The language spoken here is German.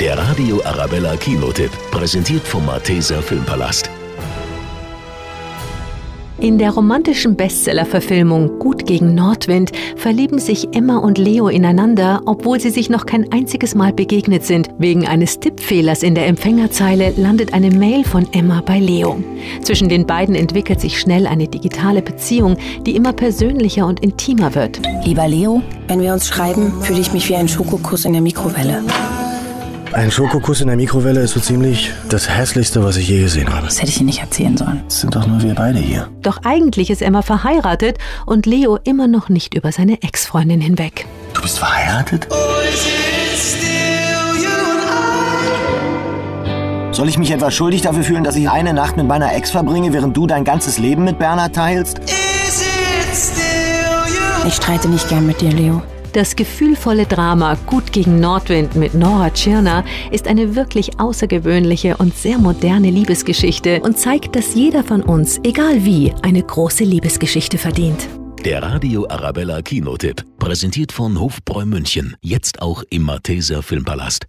Der Radio Arabella Kinotipp, präsentiert vom Malteser Filmpalast. In der romantischen Bestseller-Verfilmung Gut gegen Nordwind verlieben sich Emma und Leo ineinander, obwohl sie sich noch kein einziges Mal begegnet sind. Wegen eines Tippfehlers in der Empfängerzeile landet eine Mail von Emma bei Leo. Zwischen den beiden entwickelt sich schnell eine digitale Beziehung, die immer persönlicher und intimer wird. Lieber Leo, wenn wir uns schreiben, fühle ich mich wie ein Schokokuss in der Mikrowelle. Ein Schokokuss in der Mikrowelle ist so ziemlich das hässlichste, was ich je gesehen habe. Das hätte ich Ihnen nicht erzählen sollen. Es sind doch nur wir beide hier. Doch eigentlich ist Emma verheiratet und Leo immer noch nicht über seine Ex-Freundin hinweg. Du bist verheiratet? Soll ich mich etwa schuldig dafür fühlen, dass ich eine Nacht mit meiner Ex verbringe, während du dein ganzes Leben mit Bernhard teilst? Ich streite nicht gern mit dir, Leo. Das gefühlvolle Drama Gut gegen Nordwind mit Nora Tschirner ist eine wirklich außergewöhnliche und sehr moderne Liebesgeschichte und zeigt, dass jeder von uns, egal wie, eine große Liebesgeschichte verdient. Der Radio Arabella Kinotipp, präsentiert von Hofbräu München, jetzt auch im Malteser Filmpalast.